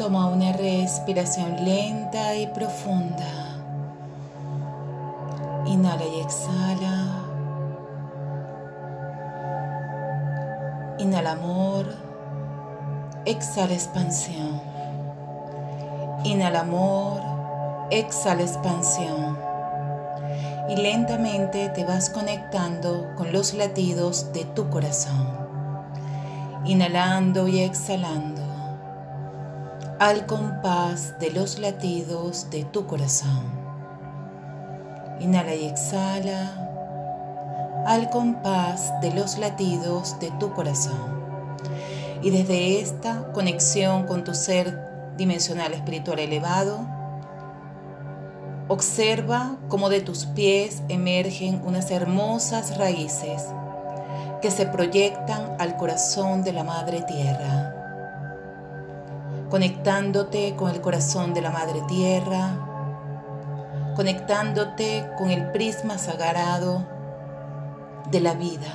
Toma una respiración lenta y profunda. Inhala y exhala. Inhala amor. Exhala expansión. Inhala amor. Exhala expansión. Y lentamente te vas conectando con los latidos de tu corazón. Inhalando y exhalando al compás de los latidos de tu corazón. Inhala y exhala al compás de los latidos de tu corazón. Y desde esta conexión con tu ser dimensional espiritual elevado, observa cómo de tus pies emergen unas hermosas raíces que se proyectan al corazón de la Madre Tierra conectándote con el corazón de la Madre Tierra, conectándote con el prisma sagrado de la vida,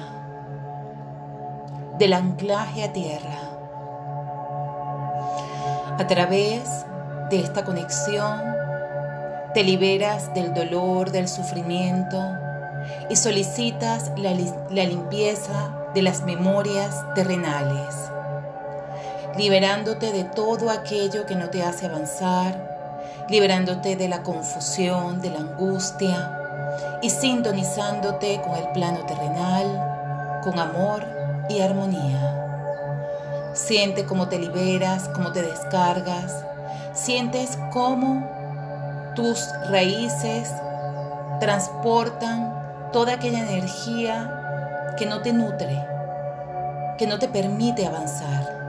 del anclaje a tierra. A través de esta conexión te liberas del dolor, del sufrimiento y solicitas la, limpieza de las memorias terrenales liberándote de todo aquello que no te hace avanzar, liberándote de la confusión, de la angustia y sintonizándote con el plano terrenal, con amor y armonía. Siente cómo te liberas, cómo te descargas, sientes cómo tus raíces transportan toda aquella energía que no te nutre, que no te permite avanzar.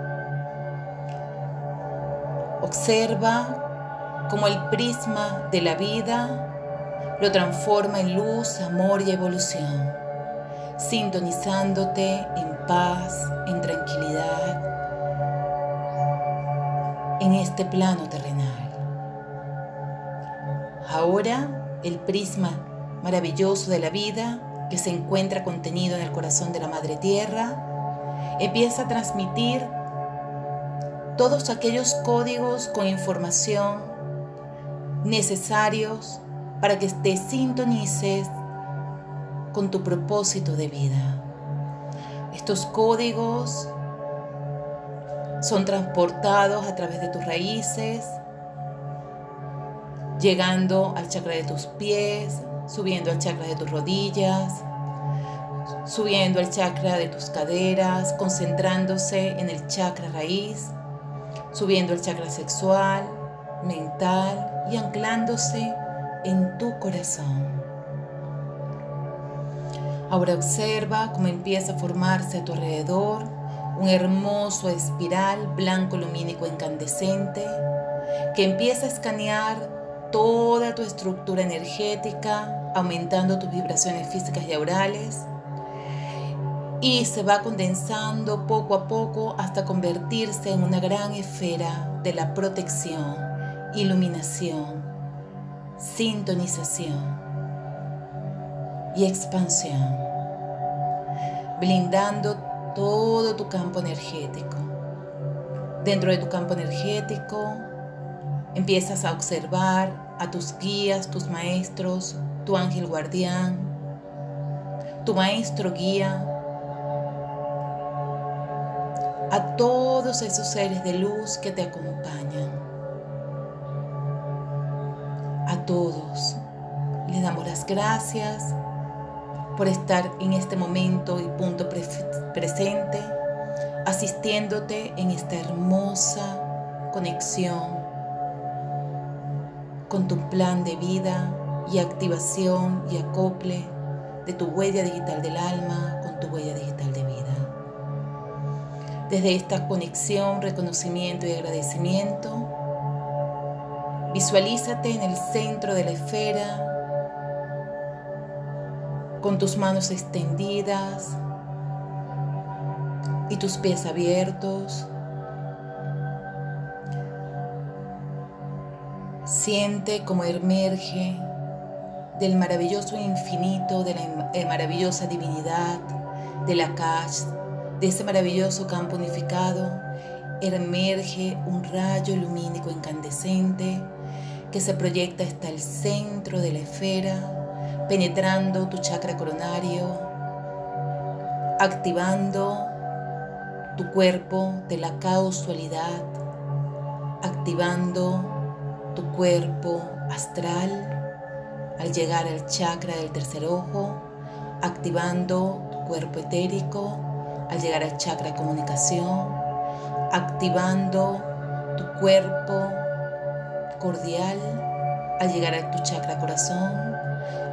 Observa cómo el prisma de la vida lo transforma en luz, amor y evolución, sintonizándote en paz, en tranquilidad, en este plano terrenal. Ahora el prisma maravilloso de la vida que se encuentra contenido en el corazón de la Madre Tierra empieza a transmitir todos aquellos códigos con información necesarios para que te sintonices con tu propósito de vida. Estos códigos son transportados a través de tus raíces, llegando al chakra de tus pies, subiendo al chakra de tus rodillas, subiendo al chakra de tus caderas, concentrándose en el chakra raíz subiendo el chakra sexual, mental y anclándose en tu corazón. Ahora observa cómo empieza a formarse a tu alrededor un hermoso espiral blanco lumínico incandescente que empieza a escanear toda tu estructura energética, aumentando tus vibraciones físicas y aurales y se va condensando poco a poco hasta convertirse en una gran esfera de la protección, iluminación, sintonización y expansión, blindando todo tu campo energético. Dentro de tu campo energético empiezas a observar a tus guías, tus maestros, tu ángel guardián, tu maestro guía, a todos esos seres de luz que te acompañan. A todos les damos las gracias por estar en este momento y punto presente, asistiéndote en esta hermosa conexión con tu plan de vida y activación y acople de tu huella digital del alma con tu huella digital de. Desde esta conexión, reconocimiento y agradecimiento, visualízate en el centro de la esfera con tus manos extendidas y tus pies abiertos. Siente como emerge del maravilloso infinito, de la eh, maravillosa divinidad, de la Kash, de ese maravilloso campo unificado emerge un rayo lumínico incandescente que se proyecta hasta el centro de la esfera, penetrando tu chakra coronario, activando tu cuerpo de la causalidad, activando tu cuerpo astral al llegar al chakra del tercer ojo, activando tu cuerpo etérico al llegar al chakra comunicación, activando tu cuerpo cordial al llegar a tu chakra corazón,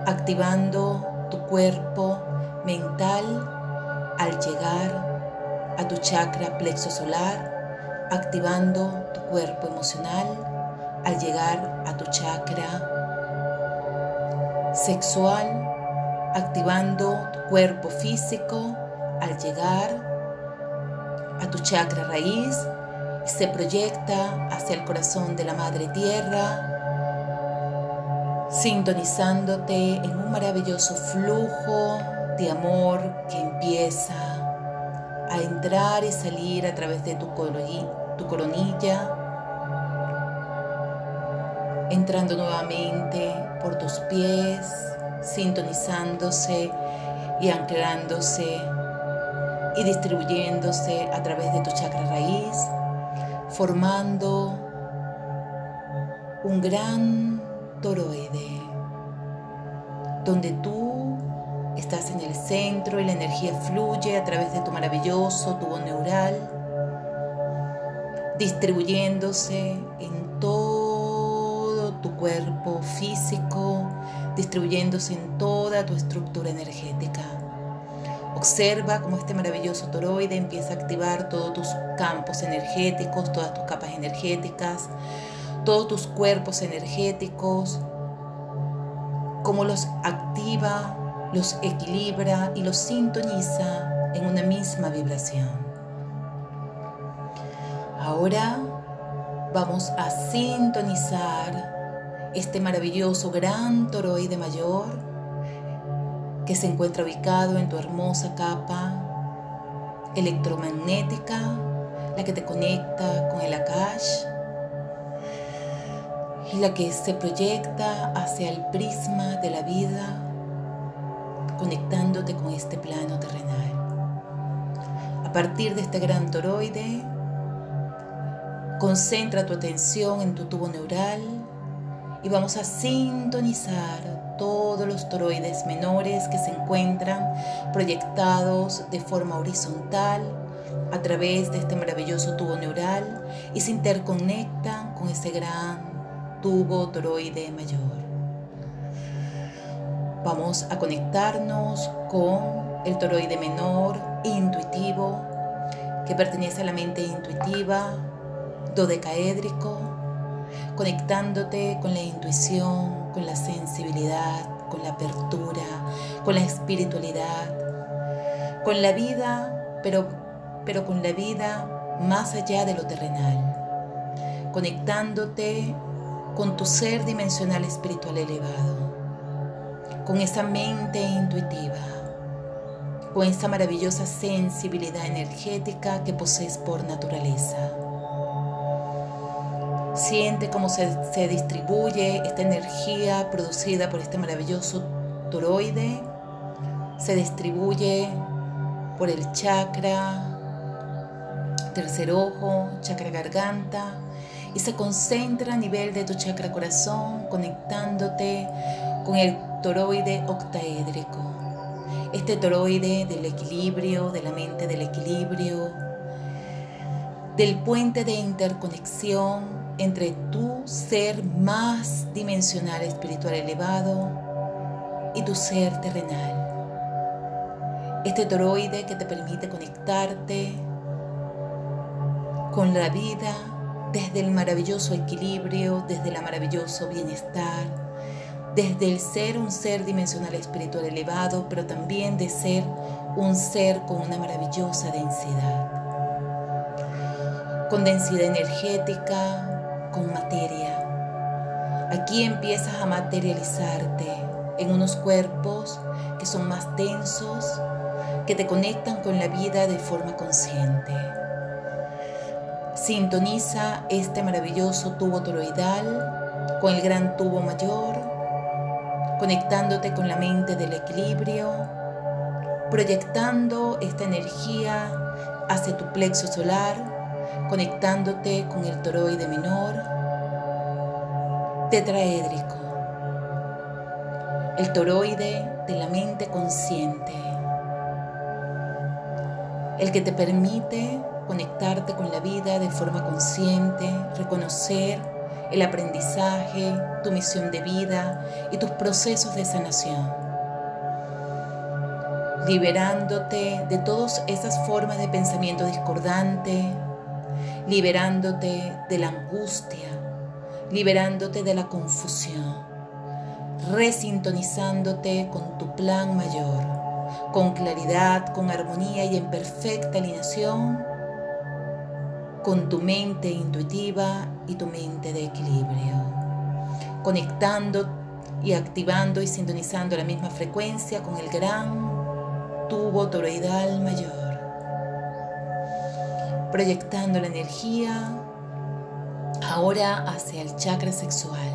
activando tu cuerpo mental al llegar a tu chakra plexo solar, activando tu cuerpo emocional al llegar a tu chakra sexual, activando tu cuerpo físico al llegar a tu chakra raíz se proyecta hacia el corazón de la Madre Tierra, sintonizándote en un maravilloso flujo de amor que empieza a entrar y salir a través de tu, coronilla, entrando nuevamente por tus pies, sintonizándose y anclándose y distribuyéndose a través de tu chakra raíz, formando un gran toroide, donde tú estás en el centro y la energía fluye a través de tu maravilloso tubo neural, distribuyéndose en todo tu cuerpo físico, distribuyéndose en toda tu estructura energética. Observa cómo este maravilloso toroide empieza a activar todos tus campos energéticos, todas tus capas energéticas, todos tus cuerpos energéticos, cómo los activa, los equilibra y los sintoniza en una misma vibración. Ahora vamos a sintonizar este maravilloso gran toroide mayor que se encuentra ubicado en tu hermosa capa electromagnética, la que te conecta con el Akash y la que se proyecta hacia el prisma de la vida, conectándote con este plano terrenal. A partir de este gran toroide, concentra tu atención en tu tubo neural y vamos a sintonizar todos los toroides menores que se encuentran proyectados de forma horizontal a través de este maravilloso tubo neural y se interconectan con ese gran tubo toroide mayor. Vamos a conectarnos con el toroide menor intuitivo que pertenece a la mente intuitiva, dodecaédrico, conectándote con la intuición, con la sensibilidad, con la apertura, con la espiritualidad, con la vida, pero, pero con la vida más allá de lo terrenal, conectándote con tu ser dimensional espiritual elevado, con esa mente intuitiva, con esa maravillosa sensibilidad energética que posees por naturaleza. Siente cómo se, distribuye esta energía producida por este maravilloso toroide. Se distribuye por el chakra tercer ojo, chakra garganta y se concentra a nivel de tu chakra corazón conectándote con el toroide octaédrico. Este toroide del equilibrio, de la mente del equilibrio, del puente de interconexión entre tu ser más dimensional espiritual elevado y tu ser terrenal. Este toroide que te permite conectarte con la vida desde el maravilloso equilibrio, desde el maravilloso bienestar, desde el ser un ser dimensional espiritual elevado, pero también de ser un ser con una maravillosa densidad. Con densidad energética, con materia. Aquí empiezas a materializarte en unos cuerpos que son más densos, que te conectan con la vida de forma consciente. Sintoniza este maravilloso tubo toroidal con el gran tubo mayor, conectándote con la mente del equilibrio, proyectando esta energía hacia tu plexo solar, conectándote con el toroide menor, tetraédrico, el toroide de la mente consciente, el que te permite conectarte con la vida de forma consciente, reconocer el aprendizaje, tu misión de vida y tus procesos de sanación. Liberándote de todas esas formas de pensamiento discordante, liberándote de la angustia, liberándote de la confusión, resintonizándote con tu plan mayor, con claridad, con armonía y en perfecta alineación con tu mente intuitiva y tu mente de equilibrio, conectando y activando y sintonizando la misma frecuencia con el gran tubo toroidal mayor, proyectando la energía ahora hacia el chakra sexual,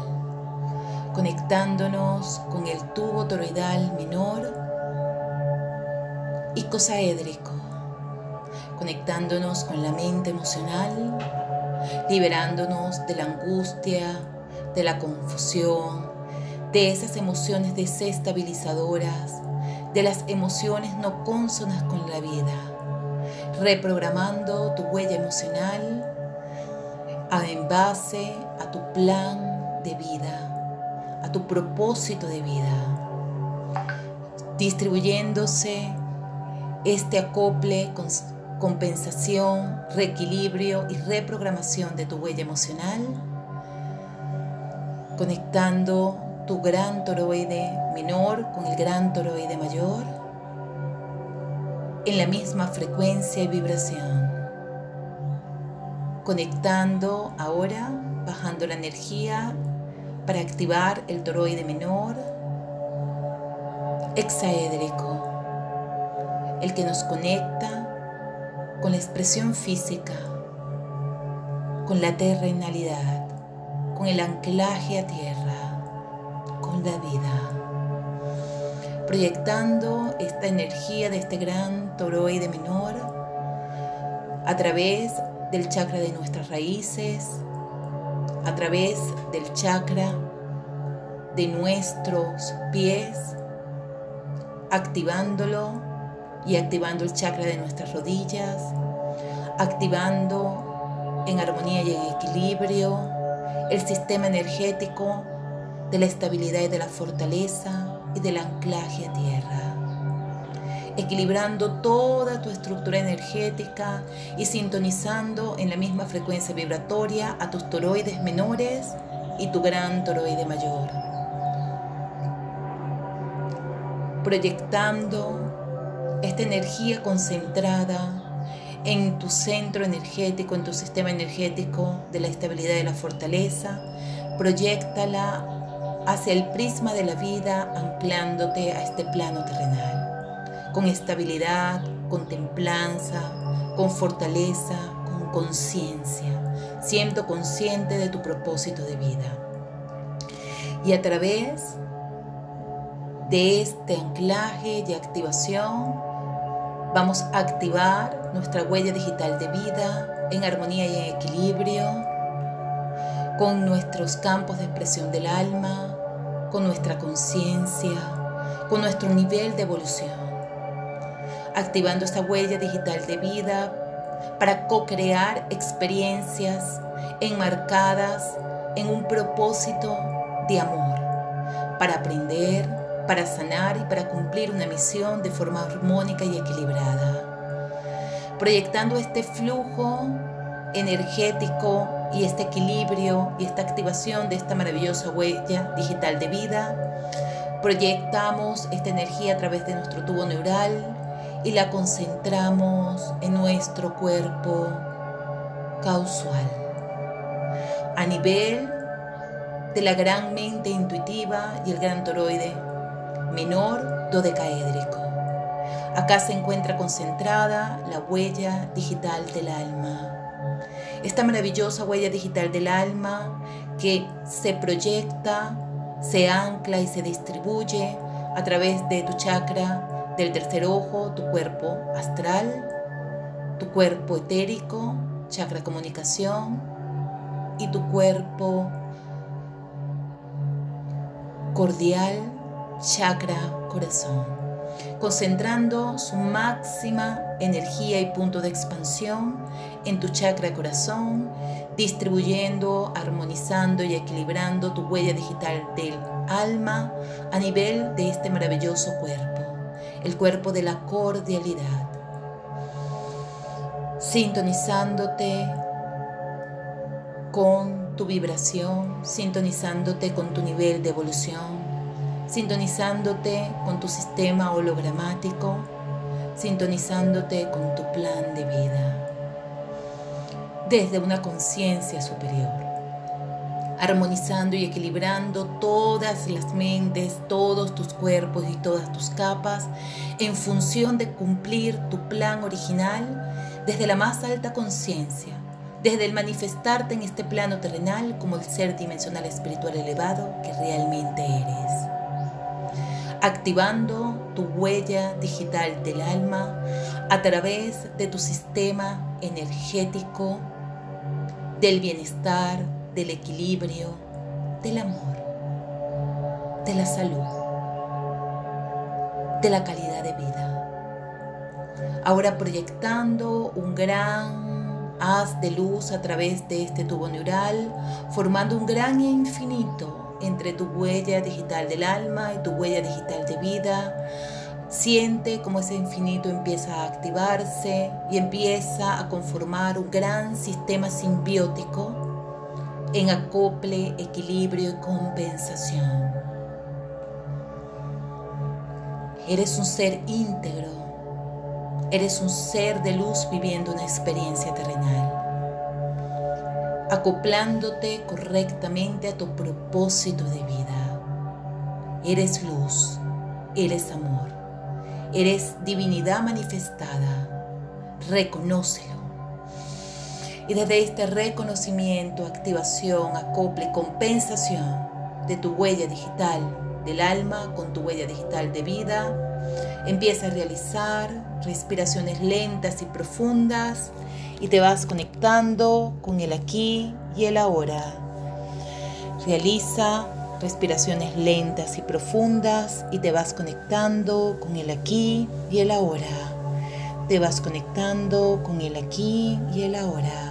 conectándonos con el tubo toroidal menor y cosaédrico conectándonos con la mente emocional, liberándonos de la angustia, de la confusión, de esas emociones desestabilizadoras, de las emociones no consonas con la vida, reprogramando tu huella emocional en base a tu plan de vida, a tu propósito de vida, distribuyéndose este acople compensación, reequilibrio y reprogramación de tu huella emocional, conectando tu gran toroide menor con el gran toroide mayor en la misma frecuencia y vibración. Conectando ahora, bajando la energía para activar el toroide menor, hexaédrico, el que nos conecta con la expresión física, con la terrenalidad, con el anclaje a tierra, con la vida, proyectando esta energía de este gran toroide menor a través del chakra de nuestras raíces, a través del chakra de nuestros pies, activándolo y activando el chakra de nuestras rodillas, activando en armonía y en equilibrio el sistema energético de la estabilidad y de la fortaleza y del anclaje a tierra. Equilibrando toda tu estructura energética y sintonizando en la misma frecuencia vibratoria a tus toroides menores y tu gran toroide mayor. Proyectando esta energía concentrada en tu centro energético, en tu sistema energético de la estabilidad y la fortaleza, proyectala hacia el prisma de la vida anclándote a este plano terrenal, con estabilidad, con templanza, con fortaleza, con conciencia, siendo consciente de tu propósito de vida. Y a través de este anclaje y activación, Vamos a activar nuestra huella digital de vida en armonía y en equilibrio con nuestros campos de expresión del alma, con nuestra conciencia, con nuestro nivel de evolución. Activando esta huella digital de vida para co-crear experiencias enmarcadas en un propósito de amor, para aprender, para sanar y para cumplir una misión de forma armónica y equilibrada. Proyectando este flujo energético y este equilibrio y esta activación de esta maravillosa huella digital de vida, proyectamos esta energía a través de nuestro tubo neural y la concentramos en nuestro cuerpo causal. A nivel de la gran mente intuitiva y el gran toroide menor dodecaédrico. Acá se encuentra concentrada la huella digital del alma. esta maravillosa huella digital del alma que se proyecta, se ancla y se distribuye a través de tu chakra del tercer ojo, tu cuerpo astral, tu cuerpo etérico, chakra comunicación y tu cuerpo cordial, chakra corazón, concentrando su máxima energía y punto de expansión en tu chakra corazón, distribuyendo, armonizando y equilibrando tu huella digital del alma a nivel de este maravilloso cuerpo, el cuerpo de la cordialidad, sintonizándote con tu vibración, sintonizándote con tu nivel de evolución, sintonizándote con tu sistema hologramático, sintonizándote con tu plan de vida desde una conciencia superior, armonizando y equilibrando todas las mentes, todos tus cuerpos y todas tus capas en función de cumplir tu plan original desde la más alta conciencia, desde el manifestarte en este plano terrenal como el ser dimensional espiritual elevado que realmente eres. Activando tu huella digital del alma a través de tu sistema energético, del bienestar, del equilibrio, del amor, de la salud, de la calidad de vida. Ahora proyectando un gran haz de luz a través de este tubo neural, formando un gran infinito entre tu huella digital del alma y tu huella digital de vida. Siente cómo ese infinito empieza a activarse y empieza a conformar un gran sistema simbiótico en acople, equilibrio y compensación. Eres un ser íntegro, eres un ser de luz viviendo una experiencia terrenal acoplándote correctamente a tu propósito de vida. Eres luz, eres amor, eres divinidad manifestada. Reconócelo. Y desde este reconocimiento, activación, acople, compensación de tu huella digital del alma con tu huella digital de vida, empieza a realizar respiraciones lentas y profundas y te vas conectando con el aquí y el ahora. Realiza respiraciones lentas y profundas y te vas conectando con el aquí y el ahora. Te vas conectando con el aquí y el ahora.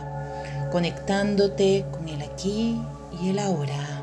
Conectándote con el aquí y el ahora.